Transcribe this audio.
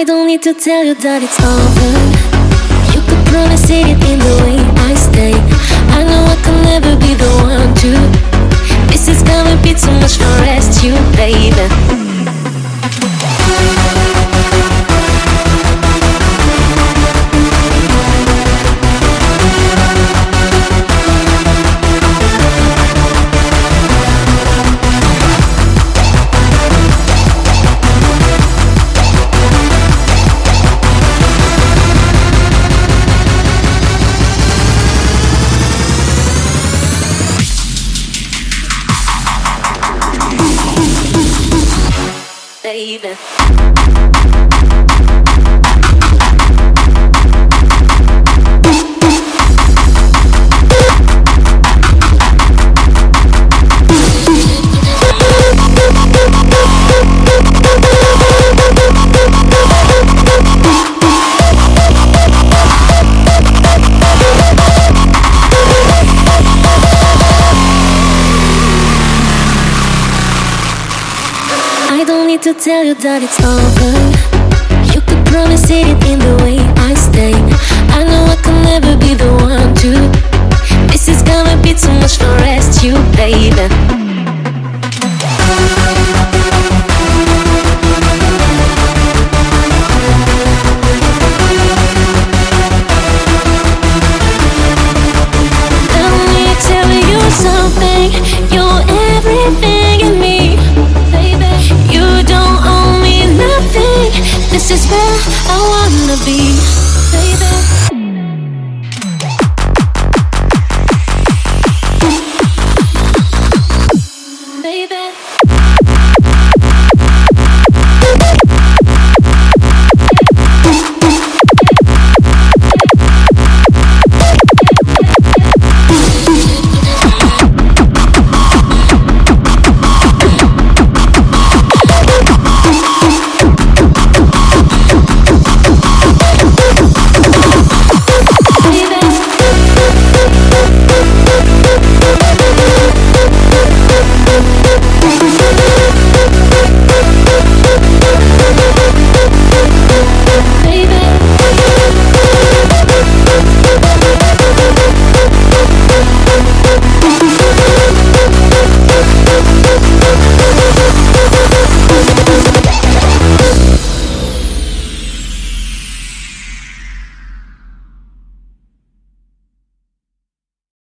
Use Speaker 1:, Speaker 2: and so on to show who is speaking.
Speaker 1: I don't need to tell you that it's over. You could promise it baby. I don't need to tell you that it's over. You could promise it in the way I stay. I know I can never be the one to. This is gonna be too much for rest, you baby. baby.